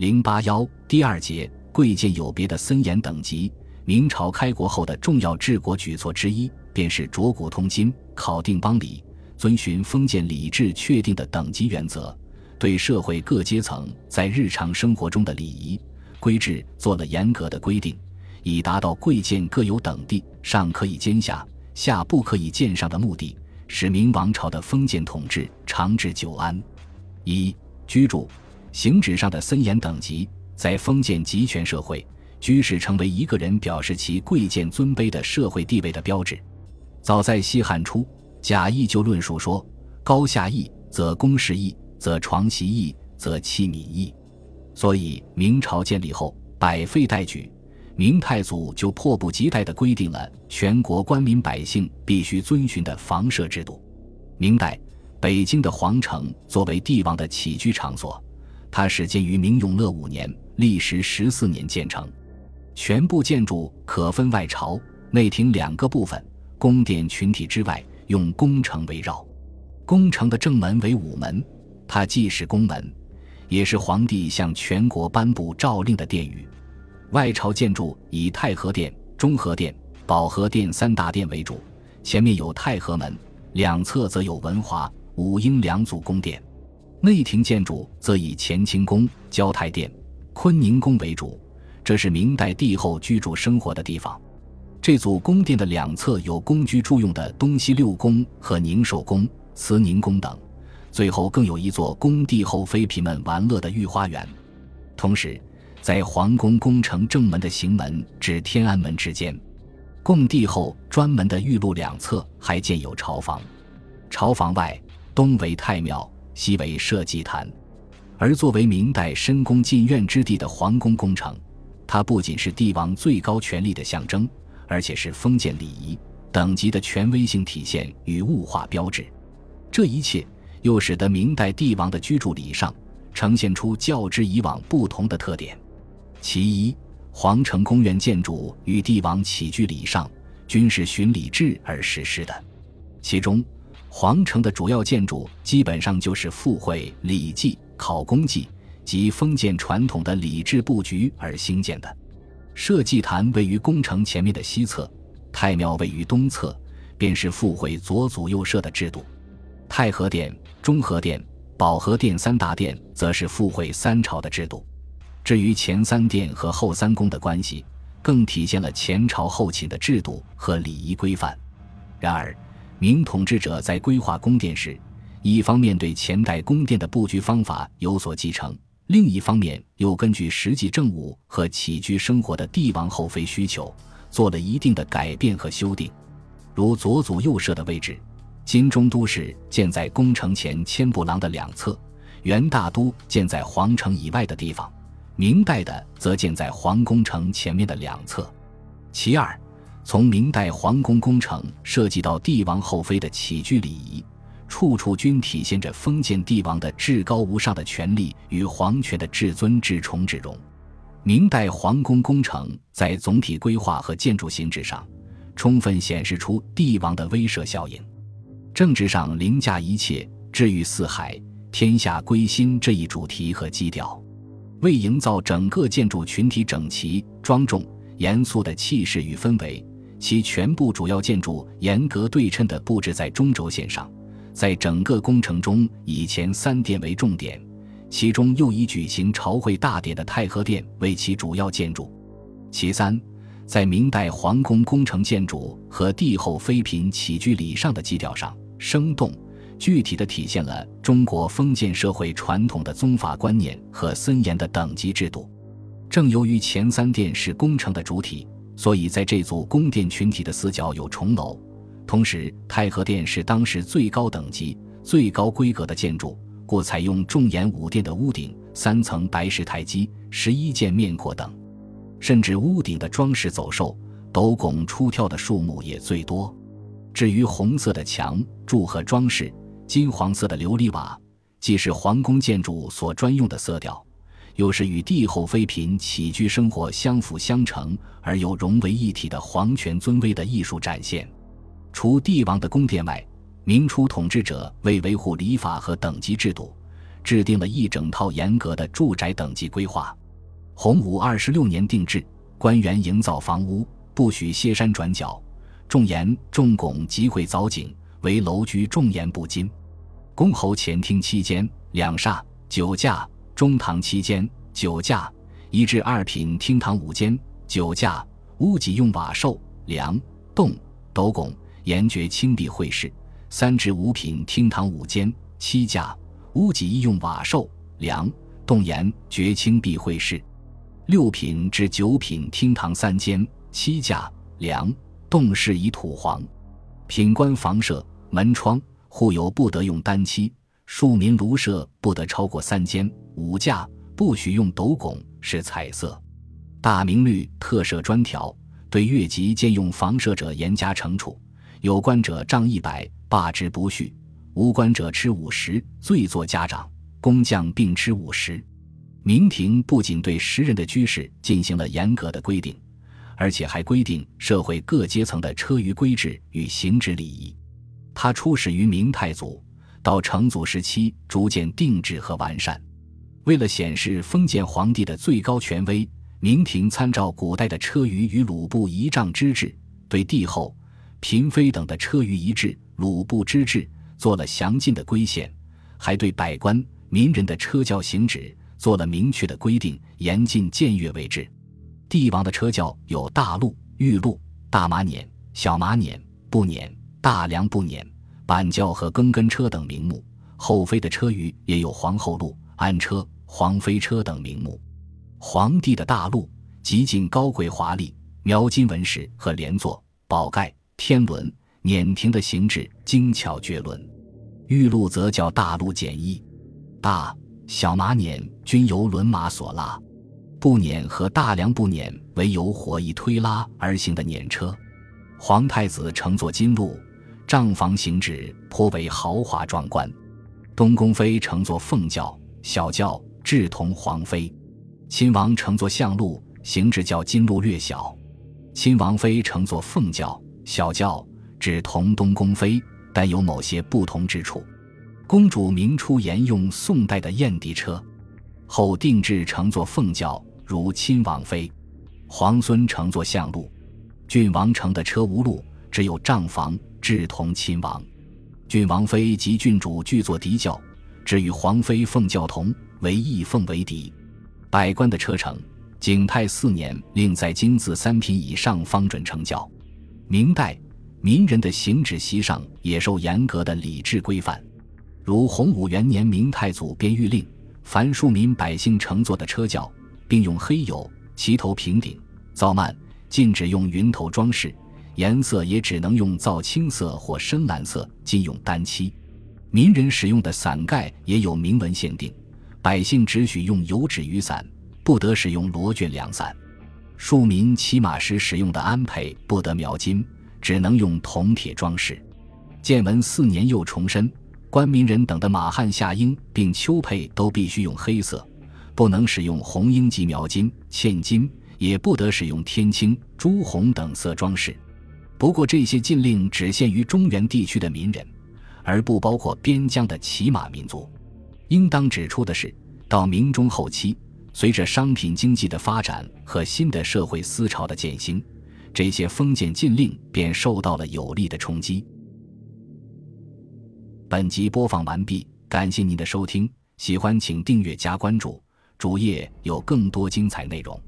零八幺第二节贵贱有别的森严等级。明朝开国后的重要治国举措之一，便是着古通今，考定邦礼，遵循封建礼制确定的等级原则，对社会各阶层在日常生活中的礼仪规制做了严格的规定，以达到贵贱各有等地，上可以兼下，下不可以见上的目的，使明王朝的封建统治长治久安。一、居住，形制上的森严等级，在封建集权社会。居室成为一个人表示其贵贱尊卑的社会地位的标志。早在西汉初，贾谊就论述说：“高下义，则宫室义；则床席义，则器皿义。”所以，明朝建立后，百废待举，明太祖就迫不及待地规定了全国官民百姓必须遵循的房舍制度。明代，北京的皇城作为帝王的起居场所，它始建于明永乐五年，历时十四年建成。全部建筑可分外朝、内廷两个部分，宫殿群体之外用宫城围绕。宫城的正门为午门，它既是宫门，也是皇帝向全国颁布诏令的殿宇。外朝建筑以太和殿、中和殿、保和殿三大殿为主，前面有太和门，两侧则有文华、武英两组宫殿。内廷建筑则以乾清宫、交泰殿、坤宁宫为主。这是明代帝后居住生活的地方。这组宫殿的两侧有公居住用的东西六宫和宁寿宫、慈宁宫等，最后更有一座供帝后妃嫔们玩乐的御花园。同时，在皇宫宫城正门的行门至天安门之间，供帝后专门的御路两侧还建有朝房。朝房外，东为太庙，西为社稷坛。而作为明代深宫禁苑之地的皇宫宫城。它不仅是帝王最高权力的象征，而且是封建礼仪等级的权威性体现与物化标志。这一切又使得明代帝王的居住礼上呈现出较之以往不同的特点。其一，皇城宫苑建筑与帝王起居礼上均是循礼制而实施的。其中，皇城的主要建筑基本上就是附会礼记、考功记。及封建传统的礼制布局而兴建的，社稷坛位于宫城前面的西侧，太庙位于东侧，便是附会左祖右社的制度。太和殿、中和殿、保和殿三大殿则是附会三朝的制度。至于前三殿和后三宫的关系，更体现了前朝后寝的制度和礼仪规范。然而，明统治者在规划宫殿时，一方面对前代宫殿的布局方法有所继承。另一方面，又根据实际政务和起居生活的帝王后妃需求，做了一定的改变和修订。如左祖右社的位置，金中都是建在宫城前千步廊的两侧，元大都建在皇城以外的地方，明代的则建在皇宫城前面的两侧。其二，从明代皇宫工程涉及到帝王后妃的起居礼仪。处处均体现着封建帝王的至高无上的权力与皇权的至尊至崇至荣。明代皇宫工程在总体规划和建筑形制上，充分显示出帝王的威慑效应。政治上凌驾一切，治愈四海，天下归心这一主题和基调，为营造整个建筑群体整齐、庄重、严肃的气势与氛围，其全部主要建筑严格对称地布置在中轴线上。在整个工程中，以前三殿为重点，其中又以举行朝会大典的太和殿为其主要建筑。其三，在明代皇宫工程建筑和帝后妃嫔起居礼上的基调上，生动具体地体现了中国封建社会传统的宗法观念和森严的等级制度。正由于前三殿是工程的主体，所以在这组宫殿群体的四角有重楼。同时，太和殿是当时最高等级、最高规格的建筑，故采用重檐五殿的屋顶、三层白石台基、十一间面阔等，甚至屋顶的装饰走兽、斗拱出跳的数目也最多。至于红色的墙柱和装饰，金黄色的琉璃瓦，既是皇宫建筑所专用的色调，又是与帝后妃嫔起居生活相辅相成而又融为一体的皇权尊威的艺术展现。除帝王的宫殿外，明初统治者为维护礼法和等级制度，制定了一整套严格的住宅等级规划。洪武二十六年定制，官员营造房屋不许歇山转角，重檐重拱集会藻井，为楼居重檐不金。公侯前厅七间两厦九架，中堂七间九架，一至二品厅堂五间九架。屋脊用瓦兽梁栋斗拱严绝青壁绘饰。三至五品厅堂五间七架，屋脊亦用瓦兽梁栋檐绝青壁绘饰。六品至九品厅堂三间七架梁栋饰以土黄。品官房舍门窗户有不得用单漆，庶民庐舍不得超过三间五架，不许用斗拱是彩色。大明律特设专条，对越级兼用房舍者严加惩处，有关者杖一百。罢之不续，无关者吃五十，罪作家长；工匠并吃五十。明廷不仅对时人的居室进行了严格的规定，而且还规定社会各阶层的车舆规制与行止礼仪。他出始于明太祖，到成祖时期逐渐定制和完善。为了显示封建皇帝的最高权威，明廷参照古代的车舆与鲁部仪仗之制，对帝后、嫔妃等的车舆仪制。鲁部之制做了详尽的规限，还对百官民人的车轿行止做了明确的规定，严禁僭越为制。帝王的车轿有大路、玉路、大马辇、小马辇、步辇、大梁步辇、板轿和更根车等名目。后妃的车舆也有皇后路、安车、皇妃车等名目。皇帝的大路极尽高贵华丽，描金纹饰和连座、宝盖、天轮。辇亭的形制精巧绝伦，玉鹿则叫大路简易，大小马辇均由轮马所拉，步辇和大梁步辇为由火翼推拉而行的辇车。皇太子乘坐金鹿，帐房行止颇为豪华壮观。东宫妃乘坐凤轿、小轿，志同皇妃；亲王乘坐象鹿，行止较金鹿略小；亲王妃乘坐凤轿、小轿。指同东宫妃，但有某些不同之处。公主明初沿用宋代的燕迪车，后定制乘坐凤轿，如亲王妃；皇孙乘坐象鹿，郡王乘的车无路，只有帐房，志同亲王。郡王妃及郡主俱坐嫡轿，只与皇妃凤轿同，为义凤为敌。百官的车程，景泰四年令在金字三品以上方准乘轿。明代。民人的行止席上也受严格的礼制规范，如洪武元年，明太祖编谕令，凡庶民百姓乘坐的车轿，并用黑油齐头平顶，造幔禁止用云头装饰，颜色也只能用皂青色或深蓝色，禁用单漆。民人使用的伞盖也有明文限定，百姓只许用油纸雨伞，不得使用罗绢凉伞。庶民骑马时使用的鞍辔不得描金。只能用铜铁装饰。建文四年又重申，官民人等的马汉夏缨并秋佩都必须用黑色，不能使用红缨及描金、嵌金，也不得使用天青、朱红等色装饰。不过这些禁令只限于中原地区的民人，而不包括边疆的骑马民族。应当指出的是，到明中后期，随着商品经济的发展和新的社会思潮的渐兴。这些封建禁令便受到了有力的冲击。本集播放完毕，感谢您的收听，喜欢请订阅加关注，主页有更多精彩内容。